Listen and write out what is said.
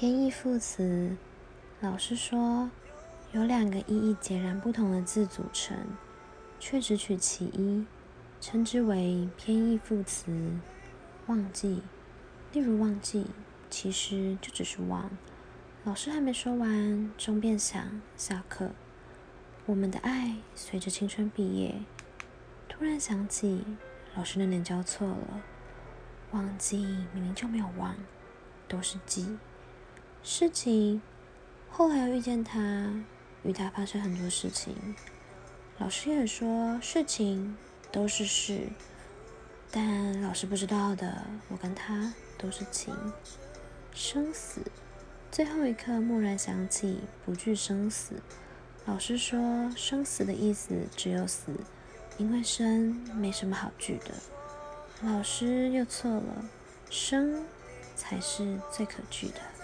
偏义副词，老师说由两个意义截然不同的字组成，却只取其一，称之为偏义副词。忘记，例如忘记，其实就只是忘。老师还没说完，钟便响，下课。我们的爱随着青春毕业，突然想起老师那年教错了，忘记明明就没有忘，都是记。事情，后来又遇见他，与他发生很多事情。老师也说事情都是事，但老师不知道的，我跟他都是情。生死，最后一刻蓦然想起不惧生死。老师说生死的意思只有死，因为生没什么好惧的。老师又错了，生才是最可惧的。